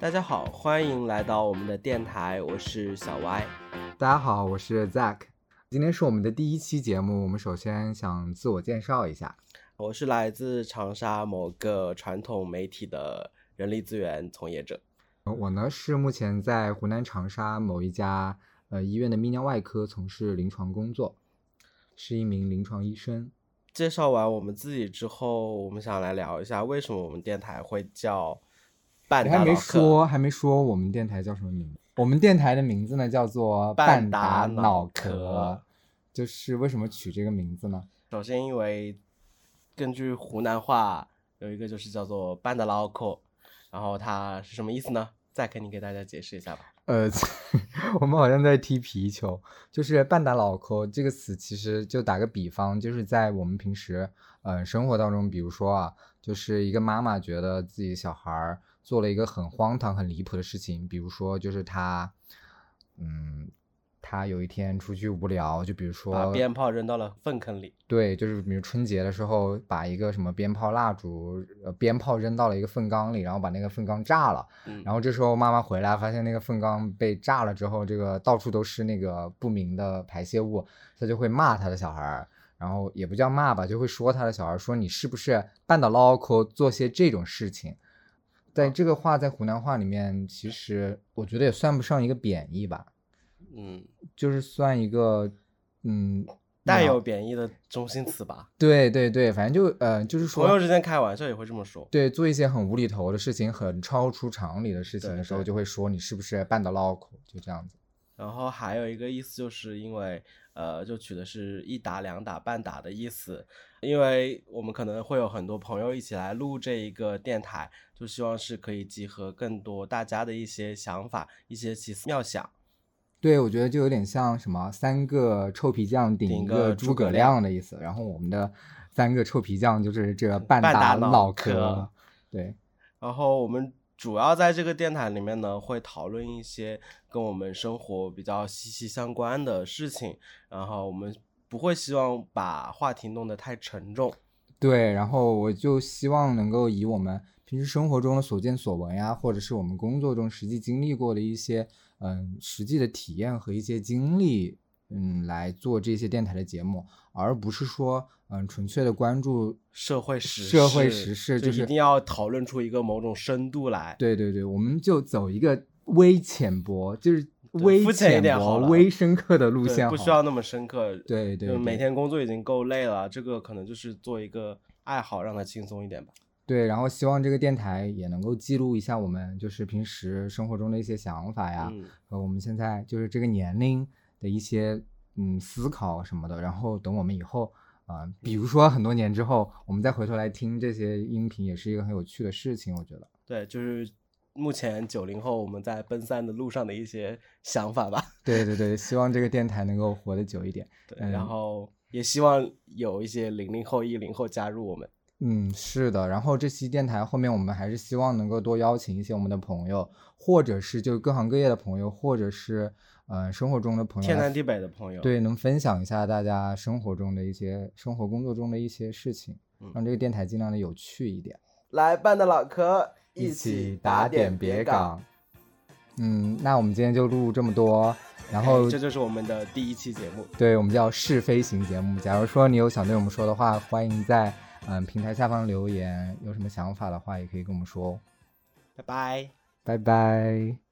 大家好，欢迎来到我们的电台，我是小歪。大家好，我是 Zack。今天是我们的第一期节目，我们首先想自我介绍一下。我是来自长沙某个传统媒体的人力资源从业者。我呢是目前在湖南长沙某一家呃医院的泌尿外科从事临床工作，是一名临床医生。介绍完我们自己之后，我们想来聊一下为什么我们电台会叫。还没说，还没说我们电台叫什么名字？我们电台的名字呢叫做半打脑壳，就是为什么取这个名字呢？首先，因为根据湖南话有一个就是叫做半打脑壳，然后它是什么意思呢？再给你给大家解释一下吧。呃，我们好像在踢皮球，就是半打脑壳这个词，其实就打个比方，就是在我们平时呃生活当中，比如说啊，就是一个妈妈觉得自己小孩。做了一个很荒唐、很离谱的事情，比如说，就是他，嗯，他有一天出去无聊，就比如说把鞭炮扔到了粪坑里。对，就是比如春节的时候，把一个什么鞭炮、蜡烛、呃，鞭炮扔到了一个粪缸里，然后把那个粪缸炸了。嗯。然后这时候妈妈回来，发现那个粪缸被炸了之后，这个到处都是那个不明的排泄物，他就会骂他的小孩儿，然后也不叫骂吧，就会说他的小孩说你是不是半岛捞口做些这种事情。在这个话在湖南话里面，其实我觉得也算不上一个贬义吧，嗯，就是算一个，嗯，带有贬义的中心词吧。对对对，反正就呃，就是说朋友之间开玩笑也会这么说。对，做一些很无厘头的事情，很超出常理的事情的时候，就会说你是不是半的唠口，就这样子。然后还有一个意思，就是因为呃，就取的是一打两打半打的意思，因为我们可能会有很多朋友一起来录这一个电台。就希望是可以集合更多大家的一些想法，一些奇思妙想。对，我觉得就有点像什么三个臭皮匠顶一个诸葛亮的意思。然后我们的三个臭皮匠就是这个半打脑壳。对。然后我们主要在这个电台里面呢，会讨论一些跟我们生活比较息息相关的事情。然后我们不会希望把话题弄得太沉重。对，然后我就希望能够以我们。平时生活中的所见所闻呀，或者是我们工作中实际经历过的一些，嗯，实际的体验和一些经历，嗯，来做这些电台的节目，而不是说，嗯，纯粹的关注社会时社会时事，就是一定要讨论出一个某种深度来。对对对，我们就走一个微浅薄，就是微浅薄、微深刻的路线，不需要那么深刻。对对，每天工作已经够累了，这个可能就是做一个爱好，让它轻松一点吧。对，然后希望这个电台也能够记录一下我们就是平时生活中的一些想法呀，和我们现在就是这个年龄的一些嗯思考什么的。然后等我们以后啊，比如说很多年之后，我们再回头来听这些音频，也是一个很有趣的事情。我觉得，对，就是目前九零后我们在奔三的路上的一些想法吧。对对对，希望这个电台能够活得久一点。对，然后也希望有一些零零后、一零后加入我们。嗯，是的。然后这期电台后面，我们还是希望能够多邀请一些我们的朋友，或者是就各行各业的朋友，或者是呃生活中的朋友，天南地北的朋友，对，能分享一下大家生活中的一些生活工作中的一些事情，让这个电台尽量的有趣一点。来，半的老柯，一起打点别港。嗯，那我们今天就录这么多，然后这就是我们的第一期节目，对我们叫试飞型节目。假如说你有想对我们说的话，欢迎在。嗯，平台下方留言，有什么想法的话也可以跟我们说哦。拜拜，拜拜。